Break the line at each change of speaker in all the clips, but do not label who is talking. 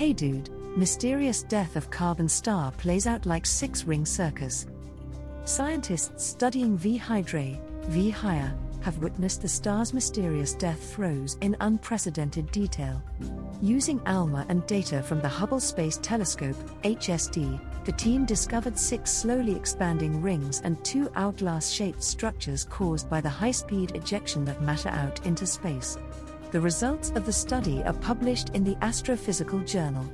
Hey dude, mysterious death of carbon star plays out like six ring circus. Scientists studying V Hydrae, V Hya, have witnessed the star's mysterious death throes in unprecedented detail. Using ALMA and data from the Hubble Space Telescope, HST, the team discovered six slowly expanding rings and two hourglass shaped structures caused by the high speed ejection of matter out into space. The results of the study are published in the Astrophysical Journal.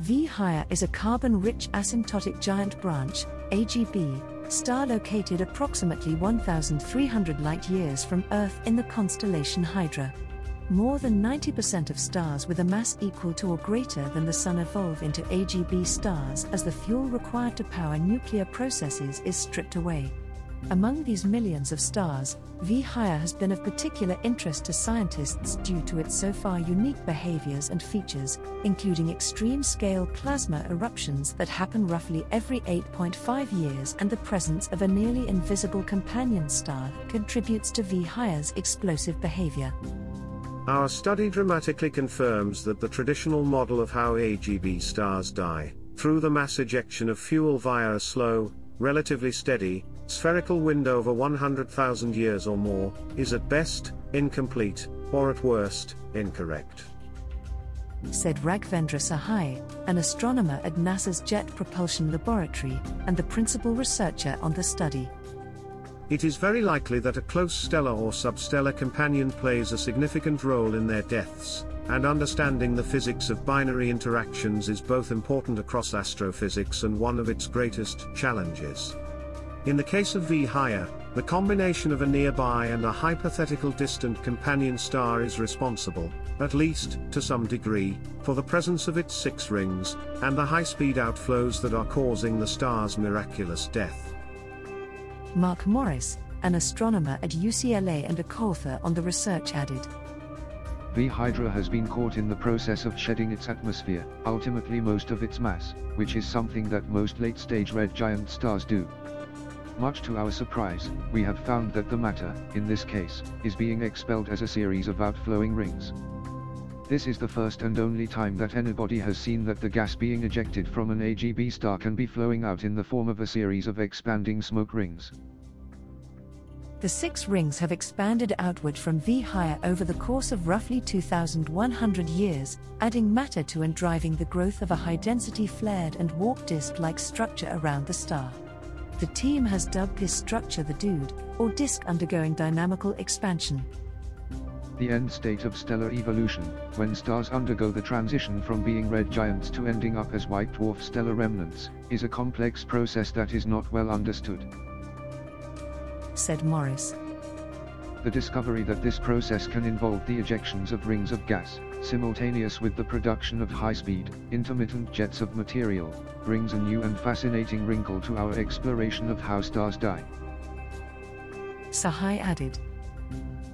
V Hya is a carbon rich asymptotic giant branch, AGB, star located approximately 1,300 light years from Earth in the constellation Hydra. More than 90% of stars with a mass equal to or greater than the Sun evolve into AGB stars as the fuel required to power nuclear processes is stripped away. Among these millions of stars, V Hya has been of particular interest to scientists due to its so far unique behaviors and features, including extreme scale plasma eruptions that happen roughly every 8.5 years and the presence of a nearly invisible companion star contributes to V Hya's explosive behavior.
Our study dramatically confirms that the traditional model of how AGB stars die, through the mass ejection of fuel via a slow, relatively steady, spherical window over 100,000 years or more, is at best, incomplete, or at worst, incorrect.
Said Raghvendra Sahai, an astronomer at NASA's Jet Propulsion Laboratory and the principal researcher on the study.
It is very likely that a close stellar or substellar companion plays a significant role in their deaths, and understanding the physics of binary interactions is both important across astrophysics and one of its greatest challenges. In the case of V Hya, the combination of a nearby and a hypothetical distant companion star is responsible, at least to some degree, for the presence of its six rings, and the high speed outflows that are causing the star's miraculous death.
Mark Morris, an astronomer at UCLA and a co author on the research, added
V Hydrae has been caught in the process of shedding its atmosphere, ultimately most of its mass, which is something that most late stage red giant stars do. Much to our surprise, we have found that the matter, in this case, is being expelled as a series of outflowing rings. This is the first and only time that anybody has seen that the gas being ejected from an AGB star can be flowing out in the form of a series of expanding smoke rings.
The six rings have expanded outward from V Hya over the course of roughly 2,100 years, adding matter to and driving the growth of a high density flared and warp disk like structure around the star. The team has dubbed this structure the Dude, or disk undergoing dynamical expansion.
The end state of stellar evolution, when stars undergo the transition from being red giants to ending up as white dwarf stellar remnants, is a complex process that is not well understood.
Said Morris.
The discovery that this process can involve the ejections of rings of gas, simultaneous with the production of high-speed, intermittent jets of material, brings a new and fascinating wrinkle to our exploration of how stars die.
Sahai added.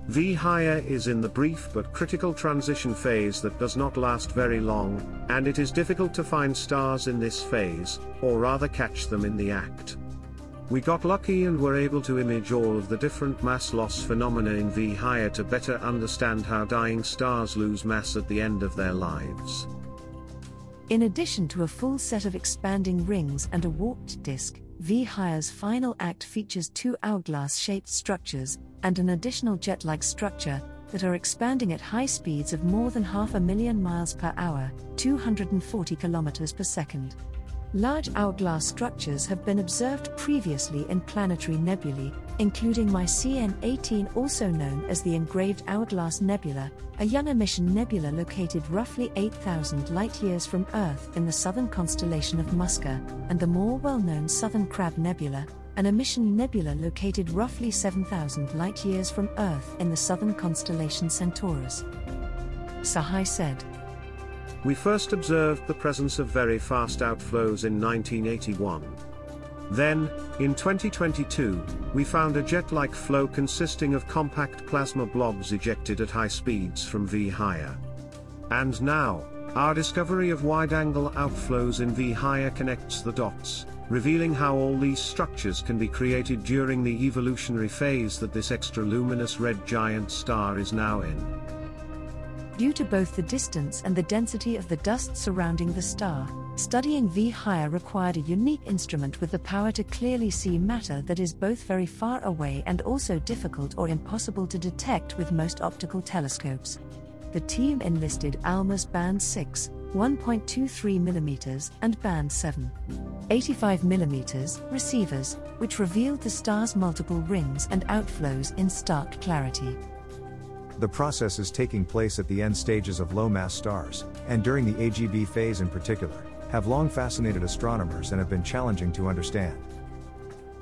V Hya is in the brief but critical transition phase that does not last very long, and it is difficult to find stars in this phase, or rather catch them in the act. We got lucky and were able to image all of the different mass loss phenomena in V Hya to better understand how dying stars lose mass at the end of their lives.
In addition to a full set of expanding rings and a warped disk, V Hya's final act features two hourglass shaped structures and an additional jet like structure that are expanding at high speeds of more than half a million miles per hour, 240 kilometers per second. Large hourglass structures have been observed previously in planetary nebulae, including MyCn 18, also known as the Engraved Hourglass Nebula, a young emission nebula located roughly 8,000 light years from Earth in the southern constellation of Musca, and the more well known Southern Crab Nebula, an emission nebula located roughly 7,000 light years from Earth in the southern constellation Centaurus. Sahai said,
we first observed the presence of very fast outflows in 1981. Then, in 2022, we found a jet like flow consisting of compact plasma blobs ejected at high speeds from V Hya. And now, our discovery of wide angle outflows in V Hya connects the dots, revealing how all these structures can be created during the evolutionary phase that this extra luminous red giant star is now in.
Due to both the distance and the density of the dust surrounding the star, studying V Hya required a unique instrument with the power to clearly see matter that is both very far away and also difficult or impossible to detect with most optical telescopes. The team enlisted ALMA's Band 6, 1.23 mm, and Band 7, 85 mm receivers, which revealed the star's multiple rings and outflows in stark clarity.
The process is taking place at the end stages of low mass stars, and during the AGB phase in particular, have long fascinated astronomers and have been challenging to understand.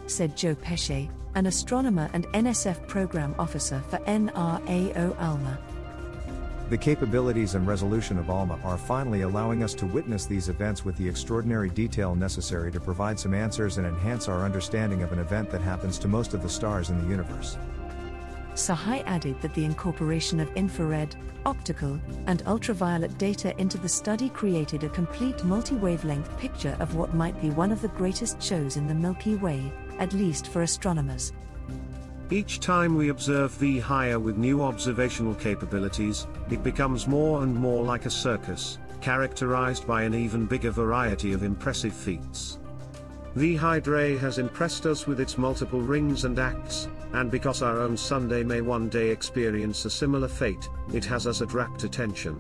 Said Joe Pesce, an astronomer and NSF program officer for NRAO ALMA.
The capabilities and resolution of ALMA are finally allowing us to witness these events with the extraordinary detail necessary to provide some answers and enhance our understanding of an event that happens to most of the stars in the universe.
Sahai added that the incorporation of infrared, optical, and ultraviolet data into the study created a complete multi wavelength picture of what might be one of the greatest shows in the Milky Way, at least for astronomers.
Each time we observe V Hya with new observational capabilities, it becomes more and more like a circus, characterized by an even bigger variety of impressive feats. V Hydrae has impressed us with its multiple rings and acts, and because our own Sunday may one day experience a similar fate, it has us at rapt attention.